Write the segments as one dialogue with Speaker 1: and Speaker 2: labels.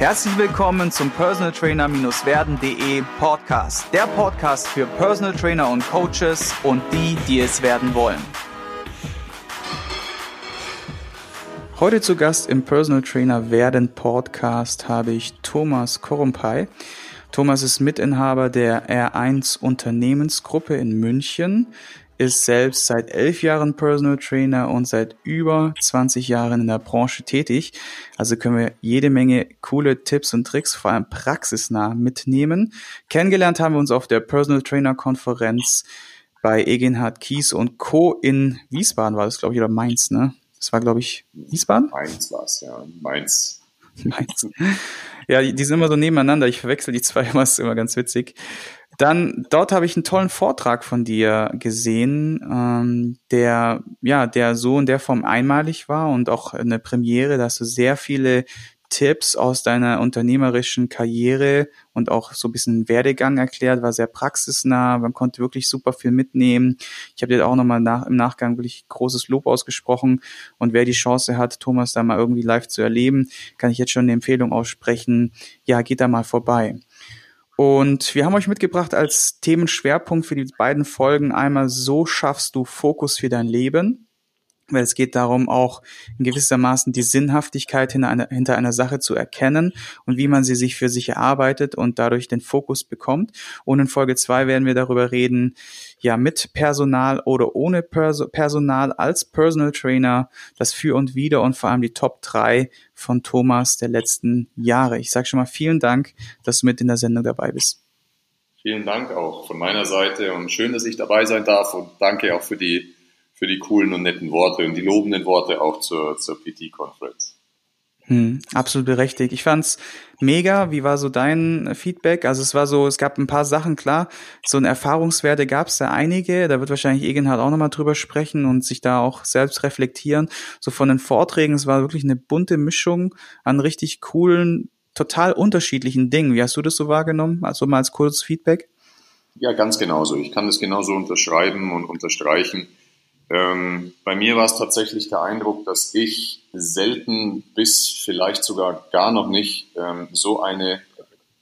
Speaker 1: Herzlich willkommen zum Personal Trainer-werden.de Podcast. Der Podcast für Personal Trainer und Coaches und die, die es werden wollen. Heute zu Gast im Personal Trainer werden Podcast habe ich Thomas Korumpay. Thomas ist Mitinhaber der R1 Unternehmensgruppe in München ist selbst seit elf Jahren Personal Trainer und seit über 20 Jahren in der Branche tätig. Also können wir jede Menge coole Tipps und Tricks, vor allem praxisnah, mitnehmen. Kennengelernt haben wir uns auf der Personal Trainer Konferenz bei Egenhard Kies und Co. in Wiesbaden war das, glaube ich, oder Mainz, ne? Das war, glaube ich, Wiesbaden?
Speaker 2: Mainz war es, ja. Mainz.
Speaker 1: Mainz. Ja, die, die sind immer so nebeneinander. Ich verwechsel die zwei immer, ist immer ganz witzig. Dann dort habe ich einen tollen Vortrag von dir gesehen, ähm, der ja der so in der Form einmalig war und auch eine Premiere, dass du sehr viele Tipps aus deiner unternehmerischen Karriere und auch so ein bisschen Werdegang erklärt, war sehr praxisnah, man konnte wirklich super viel mitnehmen. Ich habe dir auch nochmal nach, im Nachgang wirklich großes Lob ausgesprochen und wer die Chance hat, Thomas da mal irgendwie live zu erleben, kann ich jetzt schon eine Empfehlung aussprechen, ja, geht da mal vorbei. Und wir haben euch mitgebracht als Themenschwerpunkt für die beiden Folgen einmal, so schaffst du Fokus für dein Leben weil es geht darum, auch in gewissermaßen die Sinnhaftigkeit hinter einer, hinter einer Sache zu erkennen und wie man sie sich für sich erarbeitet und dadurch den Fokus bekommt. Und in Folge zwei werden wir darüber reden, ja, mit Personal oder ohne Perso Personal als Personal Trainer, das Für und Wider und vor allem die Top drei von Thomas der letzten Jahre. Ich sage schon mal vielen Dank, dass du mit in der Sendung dabei bist.
Speaker 2: Vielen Dank auch von meiner Seite und schön, dass ich dabei sein darf und danke auch für die für die coolen und netten Worte und die lobenden Worte auch zur, zur PT-Conference.
Speaker 1: Hm, absolut berechtigt. Ich fand's mega. Wie war so dein Feedback? Also es war so, es gab ein paar Sachen, klar. So ein Erfahrungswerte gab es ja einige. Da wird wahrscheinlich Egenhard auch nochmal drüber sprechen und sich da auch selbst reflektieren. So von den Vorträgen, es war wirklich eine bunte Mischung an richtig coolen, total unterschiedlichen Dingen. Wie hast du das so wahrgenommen? Also mal als kurzes Feedback?
Speaker 2: Ja, ganz genauso. Ich kann das genauso unterschreiben und unterstreichen ähm, bei mir war es tatsächlich der Eindruck, dass ich selten bis vielleicht sogar gar noch nicht ähm, so eine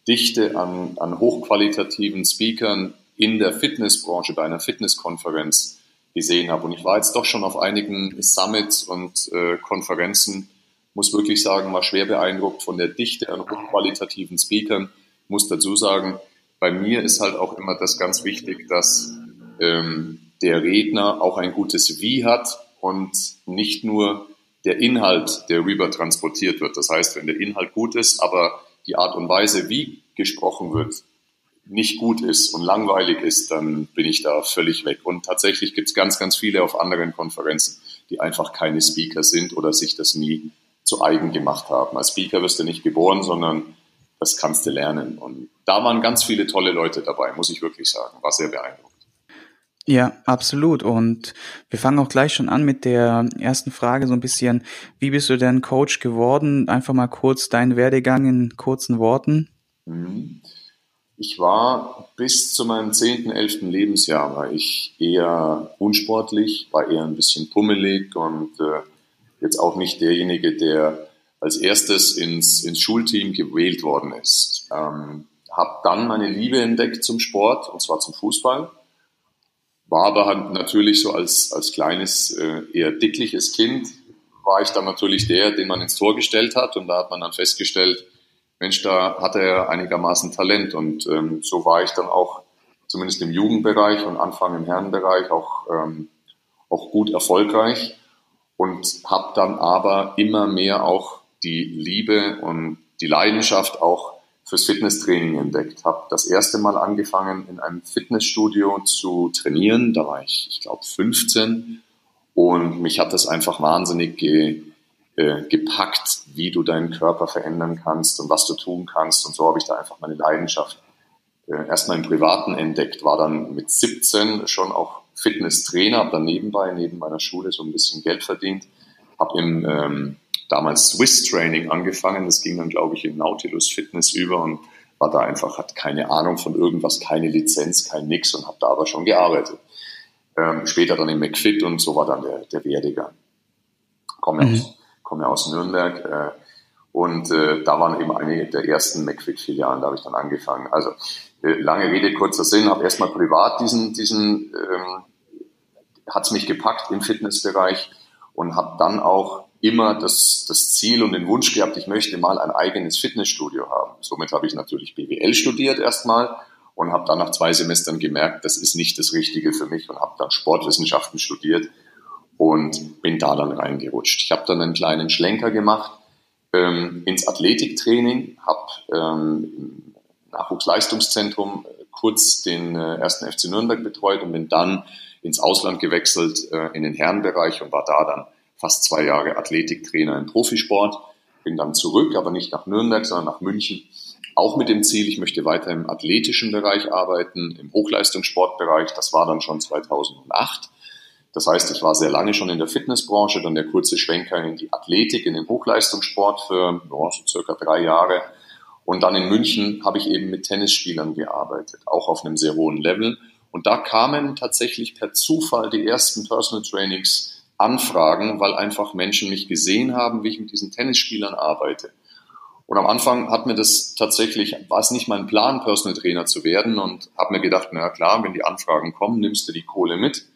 Speaker 2: Dichte an, an hochqualitativen Speakern in der Fitnessbranche bei einer Fitnesskonferenz gesehen habe. Und ich war jetzt doch schon auf einigen Summits und äh, Konferenzen, muss wirklich sagen, war schwer beeindruckt von der Dichte an hochqualitativen Speakern. Muss dazu sagen, bei mir ist halt auch immer das ganz wichtig, dass ähm, der Redner auch ein gutes Wie hat und nicht nur der Inhalt, der rüber transportiert wird. Das heißt, wenn der Inhalt gut ist, aber die Art und Weise, wie gesprochen wird, nicht gut ist und langweilig ist, dann bin ich da völlig weg. Und tatsächlich gibt es ganz, ganz viele auf anderen Konferenzen, die einfach keine Speaker sind oder sich das nie zu eigen gemacht haben. Als Speaker wirst du nicht geboren, sondern das kannst du lernen. Und da waren ganz viele tolle Leute dabei, muss ich wirklich sagen. War sehr beeindruckend.
Speaker 1: Ja, absolut. Und wir fangen auch gleich schon an mit der ersten Frage so ein bisschen. Wie bist du denn Coach geworden? Einfach mal kurz deinen Werdegang in kurzen Worten.
Speaker 2: Mhm. Ich war bis zu meinem zehnten, elften Lebensjahr war ich eher unsportlich, war eher ein bisschen pummelig und äh, jetzt auch nicht derjenige, der als erstes ins, ins Schulteam gewählt worden ist. Ähm, habe dann meine Liebe entdeckt zum Sport und zwar zum Fußball war aber halt natürlich so als, als kleines, äh, eher dickliches Kind, war ich dann natürlich der, den man ins Tor gestellt hat. Und da hat man dann festgestellt, Mensch, da hat er einigermaßen Talent. Und ähm, so war ich dann auch zumindest im Jugendbereich und Anfang im Herrenbereich auch, ähm, auch gut erfolgreich und habe dann aber immer mehr auch die Liebe und die Leidenschaft auch fürs Fitnesstraining entdeckt. Habe das erste Mal angefangen, in einem Fitnessstudio zu trainieren. Da war ich, ich glaube, 15. Und mich hat das einfach wahnsinnig ge, äh, gepackt, wie du deinen Körper verändern kannst und was du tun kannst. Und so habe ich da einfach meine Leidenschaft äh, erstmal im Privaten entdeckt. War dann mit 17 schon auch Fitnesstrainer, habe dann nebenbei, neben meiner Schule so ein bisschen Geld verdient. Habe im ähm, damals Swiss Training angefangen. Das ging dann, glaube ich, in Nautilus Fitness über und war da einfach, hat keine Ahnung von irgendwas, keine Lizenz, kein Nix und habe da aber schon gearbeitet. Ähm, später dann in McFit und so war dann der, der Werdegang. Komme mhm. aus, komme aus Nürnberg äh, Und äh, da waren eben einige der ersten McFit-Filialen, da habe ich dann angefangen. Also äh, lange Rede, kurzer Sinn, habe erstmal privat diesen, diesen ähm, hat es mich gepackt im Fitnessbereich und habe dann auch immer das, das Ziel und den Wunsch gehabt, ich möchte mal ein eigenes Fitnessstudio haben. Somit habe ich natürlich BWL studiert erstmal und habe dann nach zwei Semestern gemerkt, das ist nicht das Richtige für mich und habe dann Sportwissenschaften studiert und bin da dann reingerutscht. Ich habe dann einen kleinen Schlenker gemacht ähm, ins Athletiktraining, habe ähm, im Nachwuchsleistungszentrum kurz den äh, ersten FC Nürnberg betreut und bin dann ins Ausland gewechselt äh, in den Herrenbereich und war da dann fast zwei Jahre Athletiktrainer im Profisport. Bin dann zurück, aber nicht nach Nürnberg, sondern nach München. Auch mit dem Ziel, ich möchte weiter im athletischen Bereich arbeiten, im Hochleistungssportbereich. Das war dann schon 2008. Das heißt, ich war sehr lange schon in der Fitnessbranche, dann der kurze Schwenker in die Athletik, in den Hochleistungssport für ja, so circa drei Jahre. Und dann in München habe ich eben mit Tennisspielern gearbeitet, auch auf einem sehr hohen Level. Und da kamen tatsächlich per Zufall die ersten Personal Trainings Anfragen, weil einfach Menschen mich gesehen haben, wie ich mit diesen Tennisspielern arbeite. Und am Anfang hat mir das tatsächlich, war es nicht mein Plan, Personal Trainer zu werden und habe mir gedacht, na klar, wenn die Anfragen kommen, nimmst du die Kohle mit.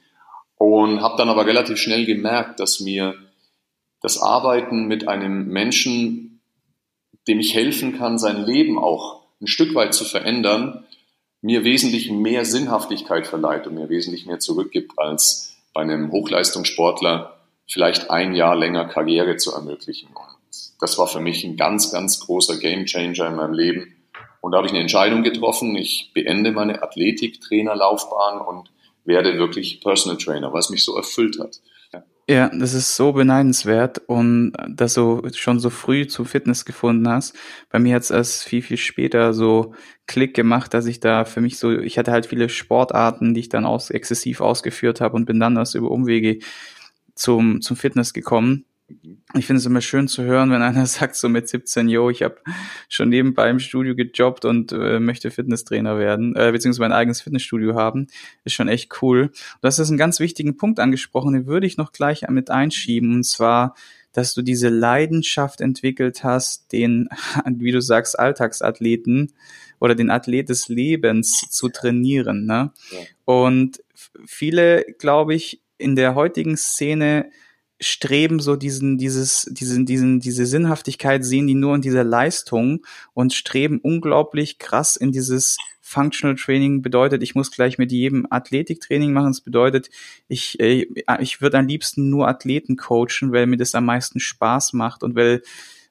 Speaker 2: Und habe dann aber relativ schnell gemerkt, dass mir das Arbeiten mit einem Menschen, dem ich helfen kann, sein Leben auch ein Stück weit zu verändern, mir wesentlich mehr Sinnhaftigkeit verleiht und mir wesentlich mehr zurückgibt als bei einem Hochleistungssportler vielleicht ein Jahr länger Karriere zu ermöglichen. Und das war für mich ein ganz, ganz großer Gamechanger in meinem Leben. Und da habe ich eine Entscheidung getroffen. Ich beende meine Athletiktrainerlaufbahn und werde wirklich Personal Trainer, was mich so erfüllt hat.
Speaker 1: Ja, das ist so beneidenswert und dass du schon so früh zu Fitness gefunden hast. Bei mir hat es erst viel, viel später so Klick gemacht, dass ich da für mich so, ich hatte halt viele Sportarten, die ich dann aus, exzessiv ausgeführt habe und bin dann erst über Umwege zum, zum Fitness gekommen. Ich finde es immer schön zu hören, wenn einer sagt, so mit 17, yo, ich habe schon nebenbei im Studio gejobbt und äh, möchte Fitnesstrainer werden, äh, beziehungsweise mein eigenes Fitnessstudio haben. Ist schon echt cool. Und das ist einen ganz wichtigen Punkt angesprochen, den würde ich noch gleich mit einschieben, und zwar, dass du diese Leidenschaft entwickelt hast, den, wie du sagst, Alltagsathleten oder den Athlet des Lebens zu trainieren. Ne? Ja. Und viele, glaube ich, in der heutigen Szene streben so diesen, dieses, diesen, diesen, diese Sinnhaftigkeit sehen die nur in dieser Leistung und streben unglaublich krass in dieses Functional Training bedeutet, ich muss gleich mit jedem Athletiktraining machen. Das bedeutet, ich, äh, ich würde am liebsten nur Athleten coachen, weil mir das am meisten Spaß macht und weil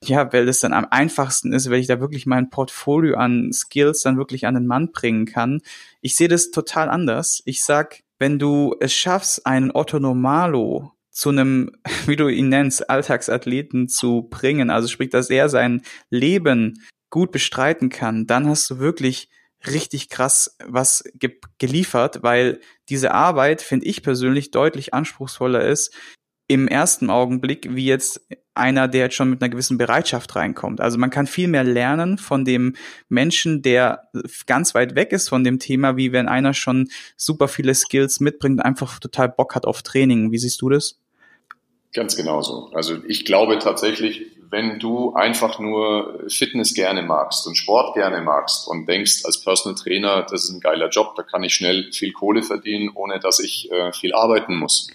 Speaker 1: ja, weil das dann am einfachsten ist, weil ich da wirklich mein Portfolio an Skills dann wirklich an den Mann bringen kann. Ich sehe das total anders. Ich sag, wenn du es schaffst, einen Otto Normalo zu einem, wie du ihn nennst, Alltagsathleten zu bringen, also sprich, dass er sein Leben gut bestreiten kann, dann hast du wirklich richtig krass was ge geliefert, weil diese Arbeit, finde ich persönlich, deutlich anspruchsvoller ist im ersten Augenblick, wie jetzt einer, der jetzt schon mit einer gewissen Bereitschaft reinkommt. Also man kann viel mehr lernen von dem Menschen, der ganz weit weg ist von dem Thema, wie wenn einer schon super viele Skills mitbringt, einfach total Bock hat auf Training. Wie siehst du das?
Speaker 2: Ganz genauso. Also ich glaube tatsächlich, wenn du einfach nur Fitness gerne magst und Sport gerne magst und denkst als Personal Trainer, das ist ein geiler Job, da kann ich schnell viel Kohle verdienen, ohne dass ich äh, viel arbeiten muss.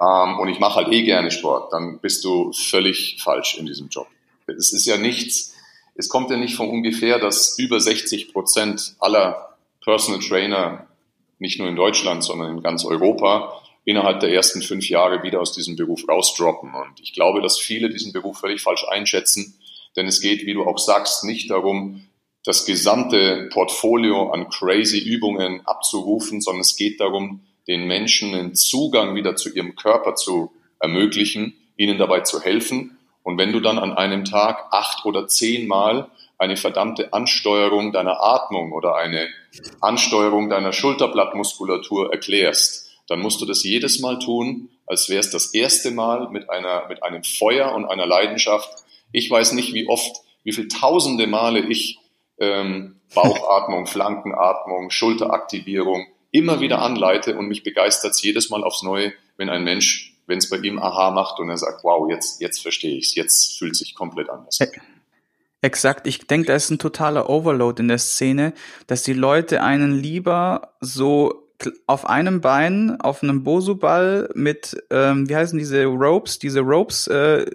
Speaker 2: Ähm, und ich mache halt eh gerne Sport, dann bist du völlig falsch in diesem Job. Es ist ja nichts, es kommt ja nicht von ungefähr, dass über 60 Prozent aller Personal Trainer, nicht nur in Deutschland, sondern in ganz Europa, innerhalb der ersten fünf Jahre wieder aus diesem Beruf rausdroppen. Und ich glaube, dass viele diesen Beruf völlig falsch einschätzen, denn es geht, wie du auch sagst, nicht darum, das gesamte Portfolio an crazy Übungen abzurufen, sondern es geht darum, den Menschen einen Zugang wieder zu ihrem Körper zu ermöglichen, ihnen dabei zu helfen. Und wenn du dann an einem Tag acht oder zehnmal eine verdammte Ansteuerung deiner Atmung oder eine Ansteuerung deiner Schulterblattmuskulatur erklärst, dann musst du das jedes Mal tun, als wäre es das erste Mal mit einer, mit einem Feuer und einer Leidenschaft. Ich weiß nicht, wie oft, wie viele tausende Male ich ähm, Bauchatmung, Flankenatmung, Schulteraktivierung immer wieder anleite und mich begeistert es jedes Mal aufs Neue, wenn ein Mensch, wenn es bei ihm Aha macht und er sagt, wow, jetzt, jetzt verstehe ich es, jetzt fühlt sich komplett anders.
Speaker 1: Exakt, ich denke, da ist ein totaler Overload in der Szene, dass die Leute einen lieber so auf einem Bein auf einem Bosu-Ball mit, ähm, wie heißen diese Ropes, diese Ropes äh,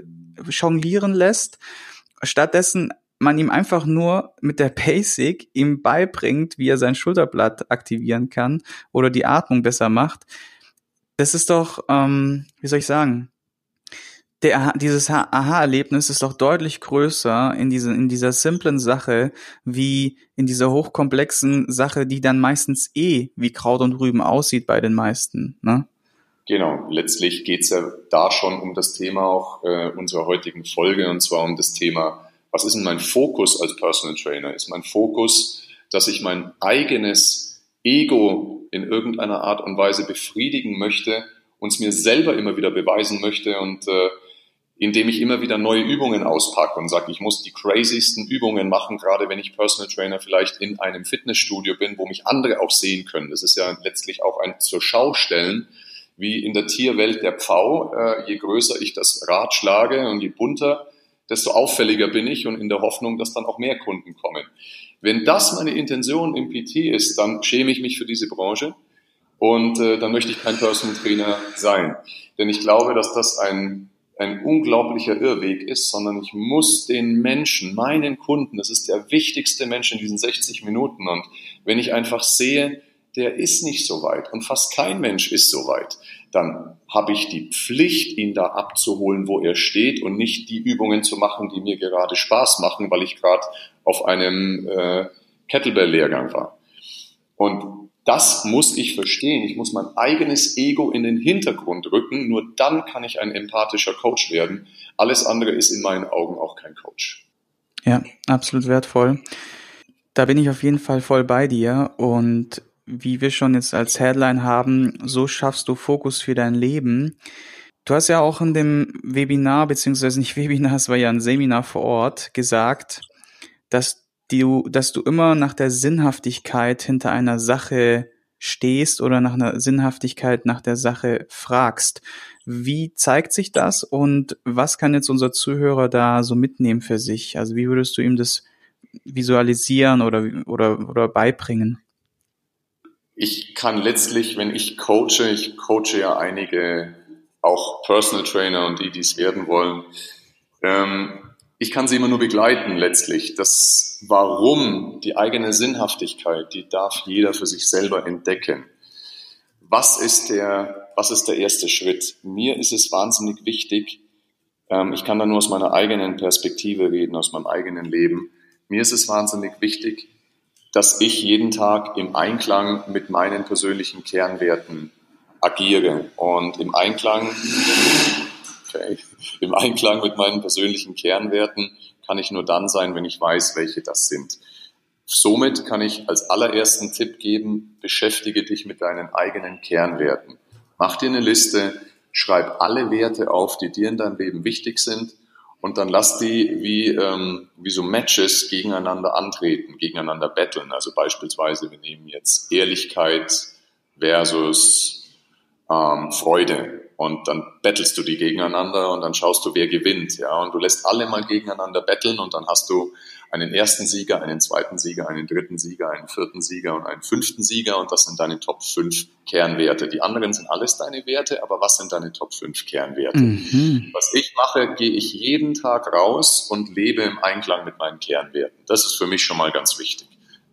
Speaker 1: jonglieren lässt, stattdessen man ihm einfach nur mit der Basic ihm beibringt, wie er sein Schulterblatt aktivieren kann oder die Atmung besser macht. Das ist doch, ähm, wie soll ich sagen, der, dieses Aha-Erlebnis ist doch deutlich größer in, diese, in dieser simplen Sache, wie in dieser hochkomplexen Sache, die dann meistens eh wie Kraut und Rüben aussieht bei den meisten. Ne?
Speaker 2: Genau, letztlich geht's ja da schon um das Thema auch äh, unserer heutigen Folge, und zwar um das Thema, was ist denn mein Fokus als Personal Trainer? Ist mein Fokus, dass ich mein eigenes Ego in irgendeiner Art und Weise befriedigen möchte, und es mir selber immer wieder beweisen möchte und äh, indem ich immer wieder neue Übungen auspacke und sage, ich muss die crazysten Übungen machen, gerade wenn ich Personal Trainer vielleicht in einem Fitnessstudio bin, wo mich andere auch sehen können. Das ist ja letztlich auch ein zur Schau stellen, wie in der Tierwelt der Pfau. Äh, je größer ich das Rad schlage und je bunter, desto auffälliger bin ich und in der Hoffnung, dass dann auch mehr Kunden kommen. Wenn das meine Intention im PT ist, dann schäme ich mich für diese Branche und äh, dann möchte ich kein Personal Trainer sein. Denn ich glaube, dass das ein ein unglaublicher Irrweg ist, sondern ich muss den Menschen, meinen Kunden, das ist der wichtigste Mensch in diesen 60 Minuten. Und wenn ich einfach sehe, der ist nicht so weit und fast kein Mensch ist so weit, dann habe ich die Pflicht, ihn da abzuholen, wo er steht und nicht die Übungen zu machen, die mir gerade Spaß machen, weil ich gerade auf einem äh, Kettlebell-Lehrgang war. Und das muss ich verstehen. Ich muss mein eigenes Ego in den Hintergrund rücken. Nur dann kann ich ein empathischer Coach werden. Alles andere ist in meinen Augen auch kein Coach.
Speaker 1: Ja, absolut wertvoll. Da bin ich auf jeden Fall voll bei dir. Und wie wir schon jetzt als Headline haben, so schaffst du Fokus für dein Leben. Du hast ja auch in dem Webinar, beziehungsweise nicht Webinar, es war ja ein Seminar vor Ort, gesagt, dass du, dass du immer nach der Sinnhaftigkeit hinter einer Sache stehst oder nach einer Sinnhaftigkeit nach der Sache fragst. Wie zeigt sich das und was kann jetzt unser Zuhörer da so mitnehmen für sich? Also wie würdest du ihm das visualisieren oder, oder, oder beibringen?
Speaker 2: Ich kann letztlich, wenn ich coache, ich coache ja einige auch Personal Trainer und die, die es werden wollen, ähm, ich kann sie immer nur begleiten letztlich. Das Warum, die eigene Sinnhaftigkeit, die darf jeder für sich selber entdecken. Was ist der, was ist der erste Schritt? Mir ist es wahnsinnig wichtig, ähm, ich kann da nur aus meiner eigenen Perspektive reden, aus meinem eigenen Leben. Mir ist es wahnsinnig wichtig, dass ich jeden Tag im Einklang mit meinen persönlichen Kernwerten agiere und im Einklang. Im Einklang mit meinen persönlichen Kernwerten kann ich nur dann sein, wenn ich weiß, welche das sind. Somit kann ich als allerersten Tipp geben, beschäftige dich mit deinen eigenen Kernwerten. Mach dir eine Liste, schreib alle Werte auf, die dir in deinem Leben wichtig sind und dann lass die wie, ähm, wie so Matches gegeneinander antreten, gegeneinander betteln. Also beispielsweise, wir nehmen jetzt Ehrlichkeit versus ähm, Freude und dann bettelst du die gegeneinander und dann schaust du, wer gewinnt, ja, und du lässt alle mal gegeneinander betteln und dann hast du einen ersten Sieger, einen zweiten Sieger, einen dritten Sieger, einen vierten Sieger und einen fünften Sieger und das sind deine Top 5 Kernwerte. Die anderen sind alles deine Werte, aber was sind deine Top 5 Kernwerte? Mhm. Was ich mache, gehe ich jeden Tag raus und lebe im Einklang mit meinen Kernwerten. Das ist für mich schon mal ganz wichtig.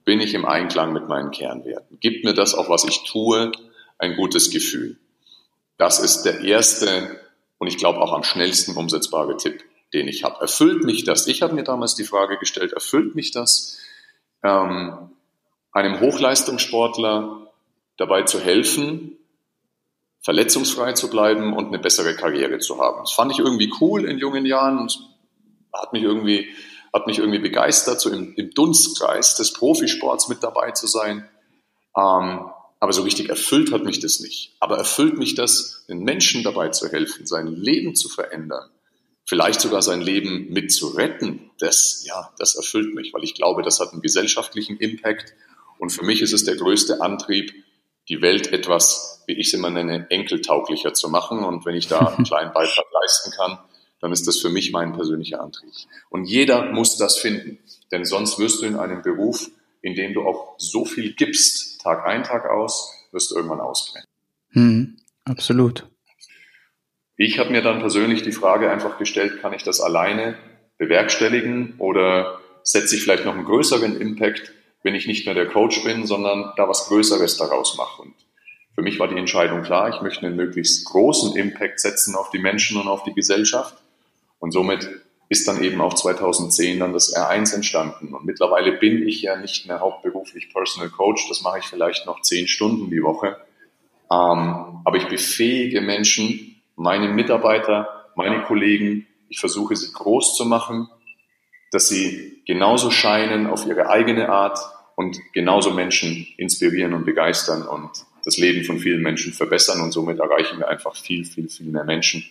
Speaker 2: Bin ich im Einklang mit meinen Kernwerten? Gibt mir das auch, was ich tue, ein gutes Gefühl? Das ist der erste und ich glaube auch am schnellsten umsetzbare Tipp, den ich habe. Erfüllt mich das? Ich habe mir damals die Frage gestellt, erfüllt mich das, ähm, einem Hochleistungssportler dabei zu helfen, verletzungsfrei zu bleiben und eine bessere Karriere zu haben. Das fand ich irgendwie cool in jungen Jahren und hat mich irgendwie, hat mich irgendwie begeistert, so im, im Dunstkreis des Profisports mit dabei zu sein. Ähm, aber so richtig erfüllt hat mich das nicht. Aber erfüllt mich das, den Menschen dabei zu helfen, sein Leben zu verändern, vielleicht sogar sein Leben mit zu retten. Das, ja, das erfüllt mich, weil ich glaube, das hat einen gesellschaftlichen Impact. Und für mich ist es der größte Antrieb, die Welt etwas, wie ich es immer nenne, enkeltauglicher zu machen. Und wenn ich da einen kleinen Beitrag leisten kann, dann ist das für mich mein persönlicher Antrieb. Und jeder muss das finden, denn sonst wirst du in einem Beruf, in dem du auch so viel gibst, Tag ein, Tag aus, wirst du irgendwann ausbrennen.
Speaker 1: Hm, absolut.
Speaker 2: Ich habe mir dann persönlich die Frage einfach gestellt, kann ich das alleine bewerkstelligen oder setze ich vielleicht noch einen größeren Impact, wenn ich nicht mehr der Coach bin, sondern da was Größeres daraus mache. Und für mich war die Entscheidung klar, ich möchte einen möglichst großen Impact setzen auf die Menschen und auf die Gesellschaft. Und somit ist dann eben auch 2010 dann das R1 entstanden. Und mittlerweile bin ich ja nicht mehr hauptberuflich Personal Coach, das mache ich vielleicht noch zehn Stunden die Woche. Ähm, aber ich befähige Menschen, meine Mitarbeiter, meine Kollegen, ich versuche sie groß zu machen, dass sie genauso scheinen auf ihre eigene Art und genauso Menschen inspirieren und begeistern und das Leben von vielen Menschen verbessern und somit erreichen wir einfach viel, viel, viel mehr Menschen.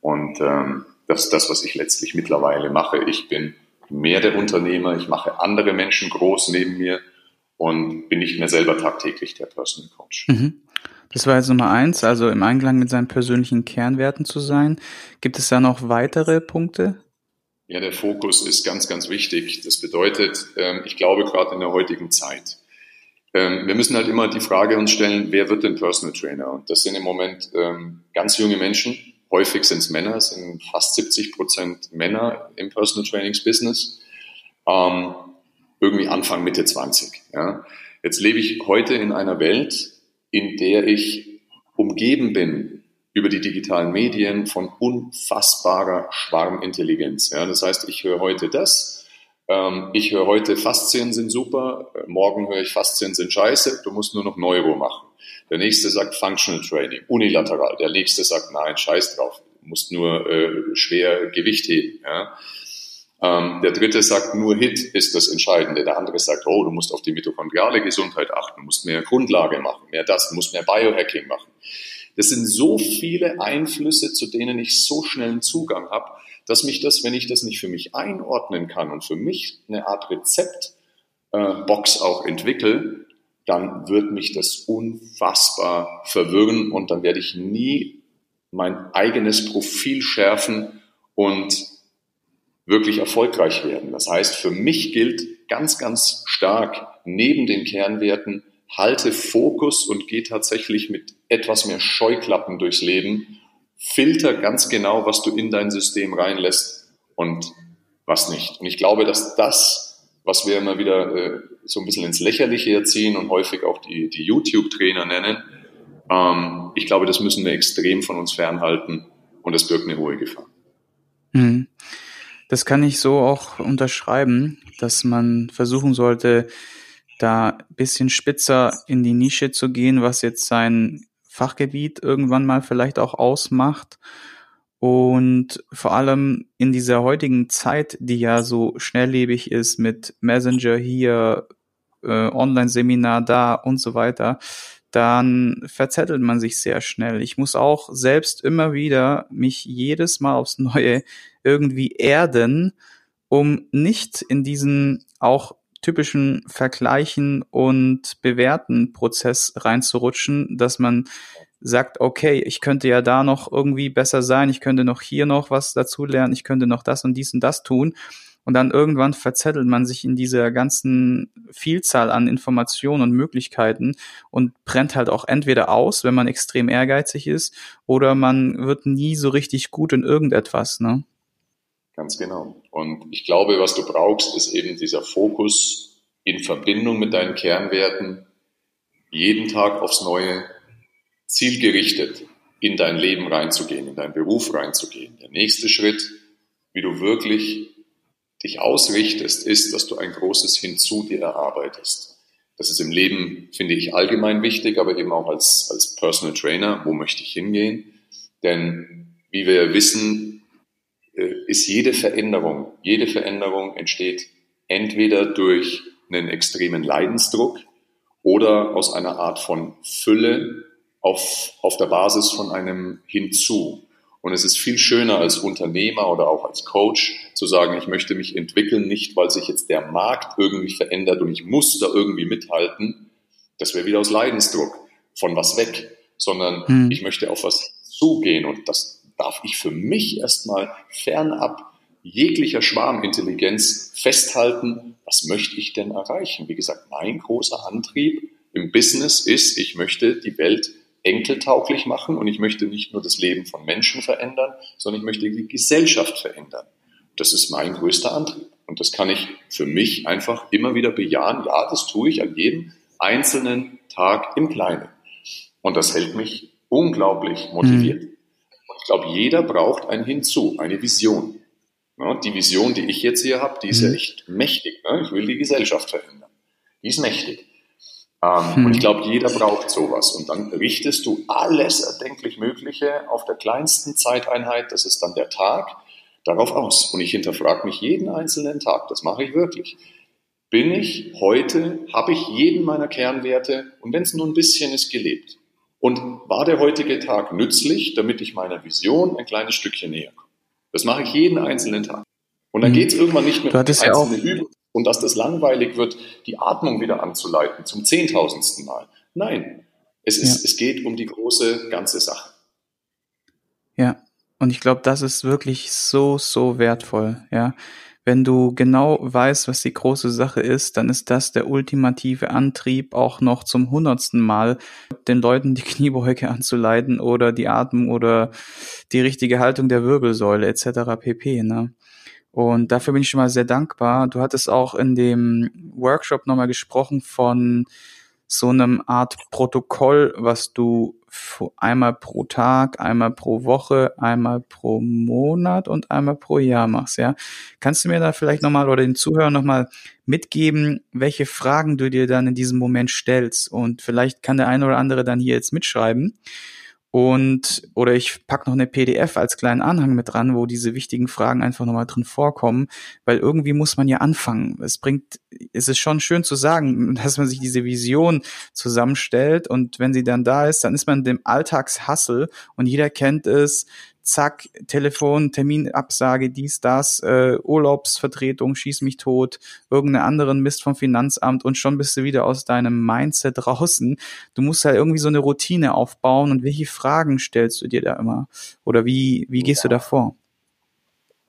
Speaker 2: Und ähm, das ist das, was ich letztlich mittlerweile mache. Ich bin mehr der Unternehmer, ich mache andere Menschen groß neben mir und bin nicht mehr selber tagtäglich der Personal Coach.
Speaker 1: Mhm. Das war jetzt Nummer eins, also im Einklang mit seinen persönlichen Kernwerten zu sein. Gibt es da noch weitere Punkte?
Speaker 2: Ja, der Fokus ist ganz, ganz wichtig. Das bedeutet, ähm, ich glaube gerade in der heutigen Zeit, ähm, wir müssen halt immer die Frage uns stellen, wer wird denn Personal Trainer? Und das sind im Moment ähm, ganz junge Menschen. Häufig sind es Männer, sind fast 70 Prozent Männer im Personal Trainings Business. irgendwie Anfang, Mitte 20. Ja. Jetzt lebe ich heute in einer Welt, in der ich umgeben bin über die digitalen Medien von unfassbarer Schwarmintelligenz. Ja, das heißt, ich höre heute das, ähm, ich höre heute Faszien sind super, morgen höre ich Faszien sind scheiße, du musst nur noch Neuro machen. Der nächste sagt Functional Training, unilateral. Der nächste sagt, nein, scheiß drauf, musst nur äh, schwer Gewicht heben. Ja. Ähm, der dritte sagt, nur HIT ist das Entscheidende. Der andere sagt, oh, du musst auf die mitochondriale Gesundheit achten, musst mehr Grundlage machen, mehr das, du musst mehr Biohacking machen. Das sind so viele Einflüsse, zu denen ich so schnell einen Zugang habe, dass mich das, wenn ich das nicht für mich einordnen kann und für mich eine Art Rezeptbox äh, auch entwickle, dann wird mich das unfassbar verwirren und dann werde ich nie mein eigenes Profil schärfen und wirklich erfolgreich werden. Das heißt, für mich gilt ganz, ganz stark neben den Kernwerten, halte Fokus und geh tatsächlich mit etwas mehr Scheuklappen durchs Leben. Filter ganz genau, was du in dein System reinlässt und was nicht. Und ich glaube, dass das, was wir immer wieder äh, so ein bisschen ins Lächerliche erziehen und häufig auch die, die YouTube-Trainer nennen, ähm, ich glaube, das müssen wir extrem von uns fernhalten und das birgt eine hohe Gefahr.
Speaker 1: Mhm. Das kann ich so auch unterschreiben, dass man versuchen sollte, da bisschen spitzer in die Nische zu gehen, was jetzt sein Fachgebiet irgendwann mal vielleicht auch ausmacht. Und vor allem in dieser heutigen Zeit, die ja so schnelllebig ist mit Messenger hier, äh, Online-Seminar da und so weiter, dann verzettelt man sich sehr schnell. Ich muss auch selbst immer wieder mich jedes Mal aufs Neue irgendwie erden, um nicht in diesen auch typischen Vergleichen und Bewerten Prozess reinzurutschen, dass man sagt, okay, ich könnte ja da noch irgendwie besser sein, ich könnte noch hier noch was dazu lernen, ich könnte noch das und dies und das tun. Und dann irgendwann verzettelt man sich in dieser ganzen Vielzahl an Informationen und Möglichkeiten und brennt halt auch entweder aus, wenn man extrem ehrgeizig ist, oder man wird nie so richtig gut in irgendetwas. Ne?
Speaker 2: Ganz genau. Und ich glaube, was du brauchst, ist eben dieser Fokus in Verbindung mit deinen Kernwerten, jeden Tag aufs Neue zielgerichtet in dein Leben reinzugehen, in deinen Beruf reinzugehen. Der nächste Schritt, wie du wirklich dich ausrichtest, ist, dass du ein großes Hinzu dir erarbeitest. Das ist im Leben, finde ich, allgemein wichtig, aber eben auch als, als Personal Trainer, wo möchte ich hingehen? Denn wie wir wissen, äh, ist jede Veränderung, jede Veränderung entsteht entweder durch einen extremen Leidensdruck oder aus einer Art von Fülle auf, auf der Basis von einem Hinzu. Und es ist viel schöner als Unternehmer oder auch als Coach zu sagen, ich möchte mich entwickeln, nicht weil sich jetzt der Markt irgendwie verändert und ich muss da irgendwie mithalten. Das wäre wieder aus Leidensdruck von was weg, sondern hm. ich möchte auf was zugehen und das darf ich für mich erstmal fernab jeglicher Schwarmintelligenz festhalten, was möchte ich denn erreichen? Wie gesagt, mein großer Antrieb im Business ist, ich möchte die Welt enkeltauglich machen und ich möchte nicht nur das Leben von Menschen verändern, sondern ich möchte die Gesellschaft verändern. Das ist mein größter Antrieb. Und das kann ich für mich einfach immer wieder bejahen. Ja, das tue ich an jedem einzelnen Tag im Kleinen. Und das hält mich unglaublich motiviert. Mhm. Und ich glaube, jeder braucht ein Hinzu, eine Vision. Ja, die Vision, die ich jetzt hier habe, die ist mhm. ja echt mächtig. Ne? Ich will die Gesellschaft verändern. Die ist mächtig. Ähm, mhm. Und ich glaube, jeder braucht sowas. Und dann richtest du alles erdenklich Mögliche auf der kleinsten Zeiteinheit, das ist dann der Tag, darauf aus. Und ich hinterfrage mich jeden einzelnen Tag, das mache ich wirklich. Bin ich heute, habe ich jeden meiner Kernwerte und wenn es nur ein bisschen ist, gelebt? Und war der heutige Tag nützlich, damit ich meiner Vision ein kleines Stückchen näher komme? Das mache ich jeden einzelnen Tag. Und dann mhm. geht es irgendwann nicht mehr
Speaker 1: um einzelne
Speaker 2: ja Übungen und dass das langweilig wird, die Atmung wieder anzuleiten zum zehntausendsten Mal. Nein, es, ist, ja. es geht um die große ganze Sache.
Speaker 1: Ja, und ich glaube, das ist wirklich so, so wertvoll, ja. Wenn du genau weißt, was die große Sache ist, dann ist das der ultimative Antrieb, auch noch zum hundertsten Mal den Leuten die Kniebeuge anzuleiten oder die Atmung oder die richtige Haltung der Wirbelsäule etc. pp. Ne? Und dafür bin ich schon mal sehr dankbar. Du hattest auch in dem Workshop nochmal gesprochen von so einem Art Protokoll, was du einmal pro Tag, einmal pro Woche, einmal pro Monat und einmal pro Jahr machst, ja. Kannst du mir da vielleicht nochmal oder den Zuhörern nochmal mitgeben, welche Fragen du dir dann in diesem Moment stellst? Und vielleicht kann der eine oder andere dann hier jetzt mitschreiben und oder ich pack noch eine PDF als kleinen Anhang mit dran, wo diese wichtigen Fragen einfach nochmal drin vorkommen, weil irgendwie muss man ja anfangen. Es bringt, es ist schon schön zu sagen, dass man sich diese Vision zusammenstellt und wenn sie dann da ist, dann ist man dem Alltagshassel und jeder kennt es, zack, Telefon, Terminabsage, dies, das, äh, Urlaubsvertretung, schieß mich tot, irgendeinen anderen Mist vom Finanzamt und schon bist du wieder aus deinem Mindset draußen. Du musst halt irgendwie so eine Routine aufbauen und welche Fragen stellst du dir da immer? Oder wie, wie gehst ja. du da vor?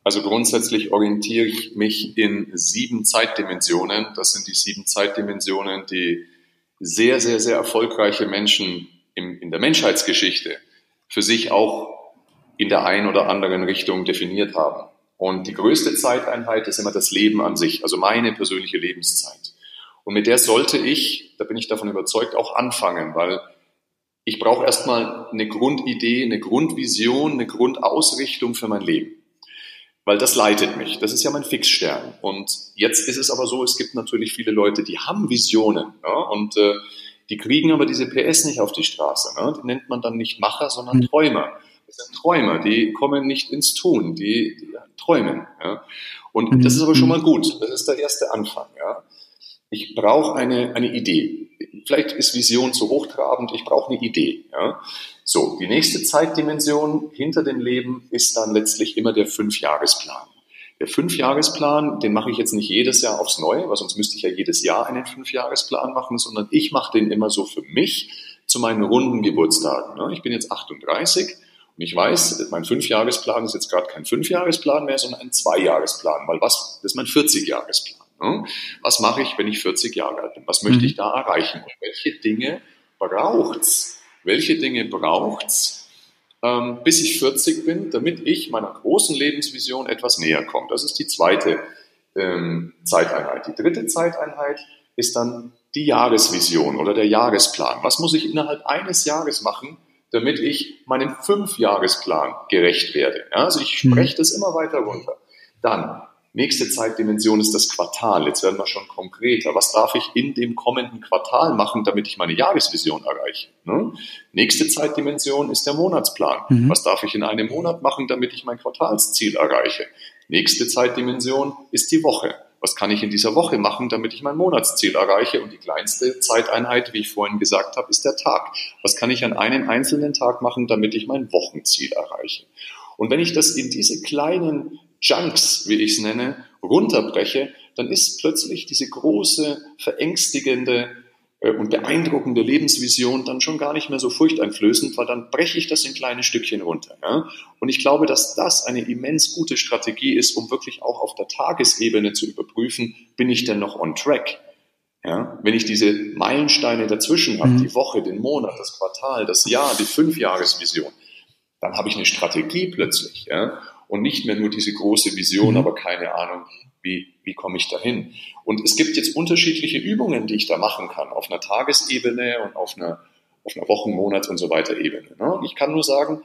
Speaker 2: Also grundsätzlich orientiere ich mich in sieben Zeitdimensionen. Das sind die sieben Zeitdimensionen, die sehr, sehr, sehr erfolgreiche Menschen im, in der Menschheitsgeschichte für sich auch in der einen oder anderen Richtung definiert haben. Und die größte Zeiteinheit ist immer das Leben an sich, also meine persönliche Lebenszeit. Und mit der sollte ich, da bin ich davon überzeugt, auch anfangen, weil ich brauche erstmal eine Grundidee, eine Grundvision, eine Grundausrichtung für mein Leben. Weil das leitet mich. Das ist ja mein Fixstern. Und jetzt ist es aber so, es gibt natürlich viele Leute, die haben Visionen. Ja, und äh, die kriegen aber diese PS nicht auf die Straße. Ne? Die nennt man dann nicht Macher, sondern hm. Träumer. Das sind Träumer, die kommen nicht ins Tun, die, die träumen. Ja. Und mhm. das ist aber schon mal gut. Das ist der erste Anfang. Ja. Ich brauche eine, eine Idee. Vielleicht ist Vision zu hochtrabend, ich brauche eine Idee. Ja. So, die nächste Zeitdimension hinter dem Leben ist dann letztlich immer der Fünfjahresplan. Der Fünfjahresplan, den mache ich jetzt nicht jedes Jahr aufs Neue, weil sonst müsste ich ja jedes Jahr einen Fünfjahresplan machen, sondern ich mache den immer so für mich zu meinen runden Geburtstagen. Ich bin jetzt 38 und ich weiß, mein Fünfjahresplan ist jetzt gerade kein Fünfjahresplan mehr, sondern ein Zweijahresplan, weil was, das ist mein 40-Jahresplan. Ne? Was mache ich, wenn ich 40 Jahre alt bin? Was möchte mhm. ich da erreichen? Und welche Dinge braucht's? Welche Dinge braucht's, ähm, bis ich 40 bin, damit ich meiner großen Lebensvision etwas näher komme? Das ist die zweite ähm, Zeiteinheit. Die dritte Zeiteinheit ist dann die Jahresvision oder der Jahresplan. Was muss ich innerhalb eines Jahres machen, damit ich meinem Fünfjahresplan gerecht werde. Ja, also ich spreche hm. das immer weiter runter. Dann, nächste Zeitdimension ist das Quartal. Jetzt werden wir schon konkreter. Was darf ich in dem kommenden Quartal machen, damit ich meine Jahresvision erreiche? Ne? Nächste Zeitdimension ist der Monatsplan. Mhm. Was darf ich in einem Monat machen, damit ich mein Quartalsziel erreiche? Nächste Zeitdimension ist die Woche was kann ich in dieser Woche machen, damit ich mein Monatsziel erreiche? Und die kleinste Zeiteinheit, wie ich vorhin gesagt habe, ist der Tag. Was kann ich an einem einzelnen Tag machen, damit ich mein Wochenziel erreiche? Und wenn ich das in diese kleinen Junks, wie ich es nenne, runterbreche, dann ist plötzlich diese große, verängstigende und beeindruckende Lebensvision dann schon gar nicht mehr so furchteinflößend, weil dann breche ich das in kleine Stückchen runter. Ja? Und ich glaube, dass das eine immens gute Strategie ist, um wirklich auch auf der Tagesebene zu überprüfen, bin ich denn noch on track? Ja? Wenn ich diese Meilensteine dazwischen habe, mhm. die Woche, den Monat, das Quartal, das Jahr, die Fünfjahresvision, dann habe ich eine Strategie plötzlich. Ja? Und nicht mehr nur diese große Vision, mhm. aber keine Ahnung, wie, wie komme ich dahin? Und es gibt jetzt unterschiedliche Übungen, die ich da machen kann, auf einer Tagesebene und auf einer, auf einer Wochen-, Monats- und so weiter Ebene. Ne? Ich kann nur sagen,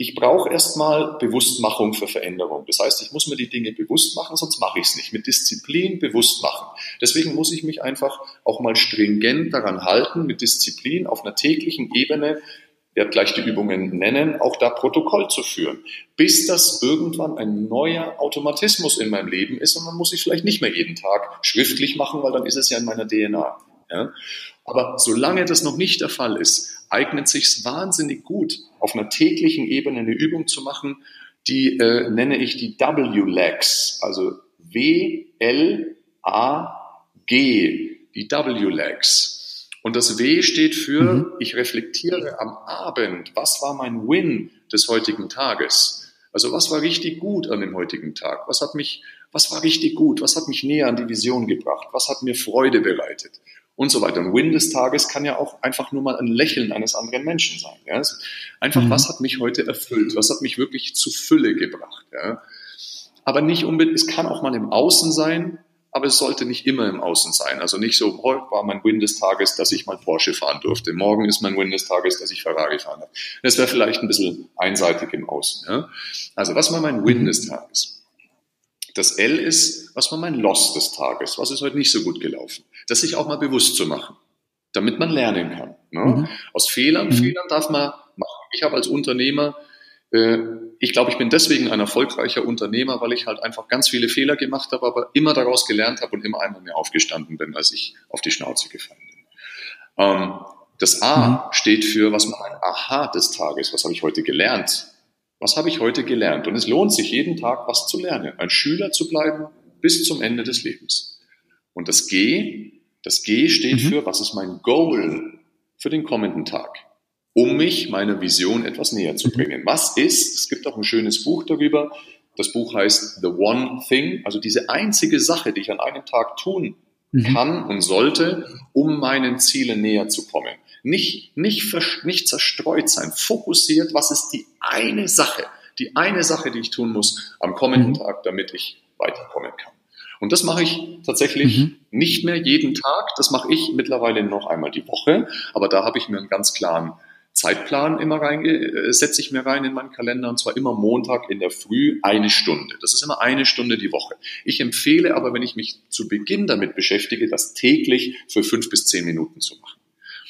Speaker 2: ich brauche erstmal Bewusstmachung für Veränderung. Das heißt, ich muss mir die Dinge bewusst machen, sonst mache ich es nicht. Mit Disziplin bewusst machen. Deswegen muss ich mich einfach auch mal stringent daran halten, mit Disziplin auf einer täglichen Ebene werde gleich die Übungen nennen, auch da Protokoll zu führen, bis das irgendwann ein neuer Automatismus in meinem Leben ist und dann muss ich vielleicht nicht mehr jeden Tag schriftlich machen, weil dann ist es ja in meiner DNA. Ja? Aber solange das noch nicht der Fall ist, eignet sich wahnsinnig gut, auf einer täglichen Ebene eine Übung zu machen, die äh, nenne ich die W-Legs, also W-L-A-G, die W-Legs. Und das W steht für, mhm. ich reflektiere am Abend, was war mein Win des heutigen Tages? Also was war richtig gut an dem heutigen Tag? Was hat mich, was war richtig gut? Was hat mich näher an die Vision gebracht? Was hat mir Freude bereitet? Und so weiter. Und Win des Tages kann ja auch einfach nur mal ein Lächeln eines anderen Menschen sein. Ja? Also einfach, mhm. was hat mich heute erfüllt? Was hat mich wirklich zu Fülle gebracht? Ja? Aber nicht unbedingt, es kann auch mal im Außen sein, aber es sollte nicht immer im Außen sein. Also nicht so, heute war mein Win des Tages, dass ich mal Porsche fahren durfte. Morgen ist mein Win des Tages, dass ich Ferrari fahren darf. Das wäre vielleicht ein bisschen einseitig im Außen. Ja? Also was war mein Win des Tages? Das L ist, was war mein Loss des Tages? Was ist heute nicht so gut gelaufen? Das sich auch mal bewusst zu machen, damit man lernen kann. Ne? Mhm. Aus Fehlern, mhm. Fehlern darf man machen. Ich habe als Unternehmer äh, ich glaube, ich bin deswegen ein erfolgreicher Unternehmer, weil ich halt einfach ganz viele Fehler gemacht habe, aber immer daraus gelernt habe und immer einmal mehr aufgestanden bin, als ich auf die Schnauze gefallen bin. Ähm, das A mhm. steht für, was man ein Aha des Tages, was habe ich heute gelernt? Was habe ich heute gelernt? Und es lohnt sich jeden Tag was zu lernen, ein Schüler zu bleiben bis zum Ende des Lebens. Und das G, das G steht mhm. für, was ist mein Goal für den kommenden Tag? Um mich meiner Vision etwas näher zu bringen. Was ist, es gibt auch ein schönes Buch darüber, das Buch heißt The One Thing, also diese einzige Sache, die ich an einem Tag tun mhm. kann und sollte, um meinen Zielen näher zu kommen. Nicht, nicht, nicht zerstreut sein, fokussiert, was ist die eine Sache, die eine Sache, die ich tun muss am kommenden mhm. Tag, damit ich weiterkommen kann. Und das mache ich tatsächlich mhm. nicht mehr jeden Tag, das mache ich mittlerweile noch einmal die Woche, aber da habe ich mir einen ganz klaren Zeitplan immer rein, äh, setze ich mir rein in meinen Kalender und zwar immer Montag in der Früh eine Stunde. Das ist immer eine Stunde die Woche. Ich empfehle aber, wenn ich mich zu Beginn damit beschäftige, das täglich für fünf bis zehn Minuten zu machen.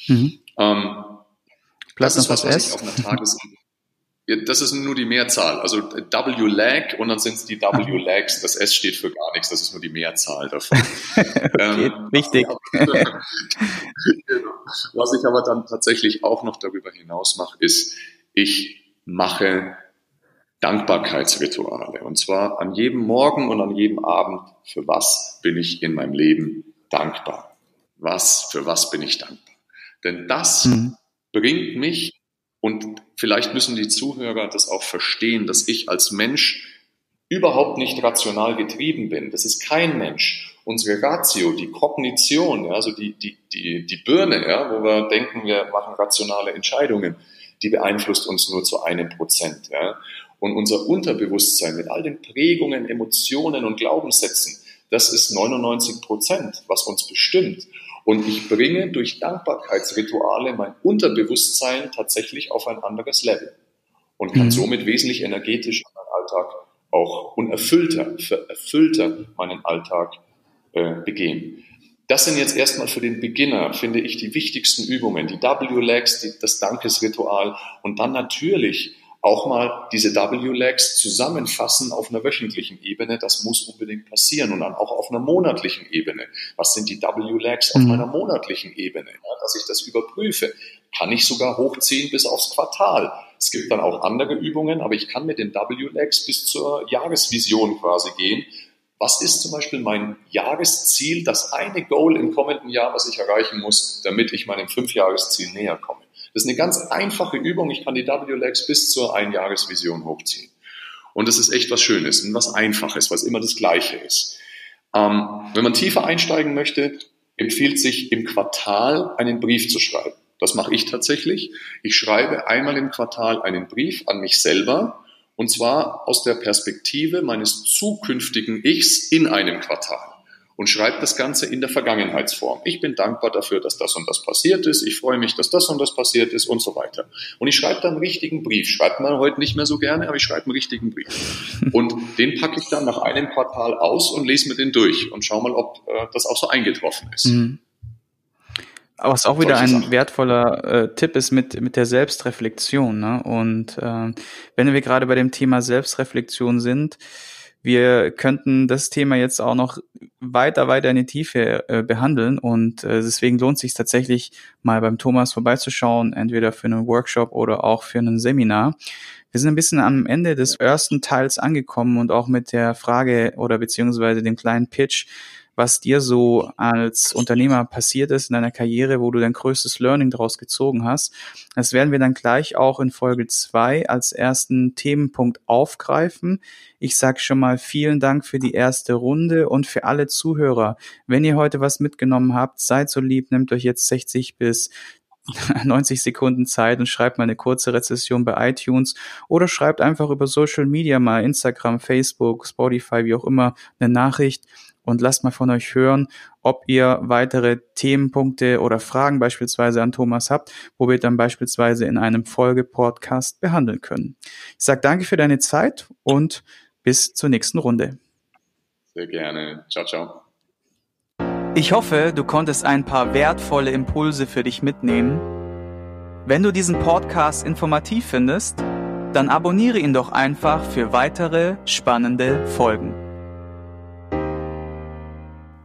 Speaker 2: Mhm. Ähm, das ist was, was ich auf einer Tages das ist nur die Mehrzahl. Also W-Lag und dann sind es die W-Lags. Das S steht für gar nichts, das ist nur die Mehrzahl davon.
Speaker 1: okay, ähm, wichtig.
Speaker 2: Was ich aber dann tatsächlich auch noch darüber hinaus mache, ist, ich mache Dankbarkeitsrituale. Und zwar an jedem Morgen und an jedem Abend, für was bin ich in meinem Leben dankbar? Was, für was bin ich dankbar? Denn das mhm. bringt mich und vielleicht müssen die Zuhörer das auch verstehen, dass ich als Mensch überhaupt nicht rational getrieben bin. Das ist kein Mensch. Unsere Ratio, die Kognition, ja, also die, die, die, die Birne, ja, wo wir denken, wir machen rationale Entscheidungen, die beeinflusst uns nur zu einem Prozent. Ja. Und unser Unterbewusstsein mit all den Prägungen, Emotionen und Glaubenssätzen, das ist 99 Prozent, was uns bestimmt. Und ich bringe durch Dankbarkeitsrituale mein Unterbewusstsein tatsächlich auf ein anderes Level und kann mhm. somit wesentlich energetisch meinen Alltag auch unerfüllter, erfüllter meinen Alltag äh, begehen. Das sind jetzt erstmal für den Beginner, finde ich, die wichtigsten Übungen, die W-Legs, das Dankesritual und dann natürlich auch mal diese W-Legs zusammenfassen auf einer wöchentlichen Ebene. Das muss unbedingt passieren und dann auch auf einer monatlichen Ebene. Was sind die W-Legs auf mhm. meiner monatlichen Ebene? Ja, dass ich das überprüfe. Kann ich sogar hochziehen bis aufs Quartal. Es gibt dann auch andere Übungen, aber ich kann mit den W-Legs bis zur Jahresvision quasi gehen. Was ist zum Beispiel mein Jahresziel, das eine Goal im kommenden Jahr, was ich erreichen muss, damit ich meinem Fünfjahresziel näher komme? Das ist eine ganz einfache Übung. Ich kann die W-Legs bis zur Einjahresvision hochziehen. Und das ist echt was Schönes und was Einfaches, was immer das Gleiche ist. Ähm, wenn man tiefer einsteigen möchte, empfiehlt sich im Quartal einen Brief zu schreiben. Das mache ich tatsächlich. Ich schreibe einmal im Quartal einen Brief an mich selber und zwar aus der Perspektive meines zukünftigen Ichs in einem Quartal und schreibt das Ganze in der Vergangenheitsform. Ich bin dankbar dafür, dass das und das passiert ist. Ich freue mich, dass das und das passiert ist und so weiter. Und ich schreibe dann einen richtigen Brief. Schreibt man heute nicht mehr so gerne, aber ich schreibe einen richtigen Brief. Und den packe ich dann nach einem Quartal aus und lese mir den durch und schau mal, ob äh, das auch so eingetroffen ist. Mhm.
Speaker 1: Was auch wieder ein Sachen. wertvoller äh, Tipp ist mit, mit der Selbstreflexion. Ne? Und äh, wenn wir gerade bei dem Thema Selbstreflexion sind, wir könnten das Thema jetzt auch noch weiter, weiter in die Tiefe äh, behandeln und äh, deswegen lohnt sich tatsächlich mal beim Thomas vorbeizuschauen, entweder für einen Workshop oder auch für ein Seminar. Wir sind ein bisschen am Ende des ersten Teils angekommen und auch mit der Frage oder beziehungsweise dem kleinen Pitch, was dir so als Unternehmer passiert ist in deiner Karriere, wo du dein größtes Learning daraus gezogen hast. Das werden wir dann gleich auch in Folge zwei als ersten Themenpunkt aufgreifen. Ich sage schon mal vielen Dank für die erste Runde und für alle Zuhörer. Wenn ihr heute was mitgenommen habt, seid so lieb, nehmt euch jetzt 60 bis 90 Sekunden Zeit und schreibt mal eine kurze Rezession bei iTunes oder schreibt einfach über Social Media mal Instagram, Facebook, Spotify, wie auch immer, eine Nachricht und lasst mal von euch hören, ob ihr weitere Themenpunkte oder Fragen beispielsweise an Thomas habt, wo wir dann beispielsweise in einem Folge-Podcast behandeln können. Ich sage danke für deine Zeit und bis zur nächsten Runde.
Speaker 2: Sehr gerne. Ciao, ciao.
Speaker 1: Ich hoffe, du konntest ein paar wertvolle Impulse für dich mitnehmen. Wenn du diesen Podcast informativ findest, dann abonniere ihn doch einfach für weitere spannende Folgen.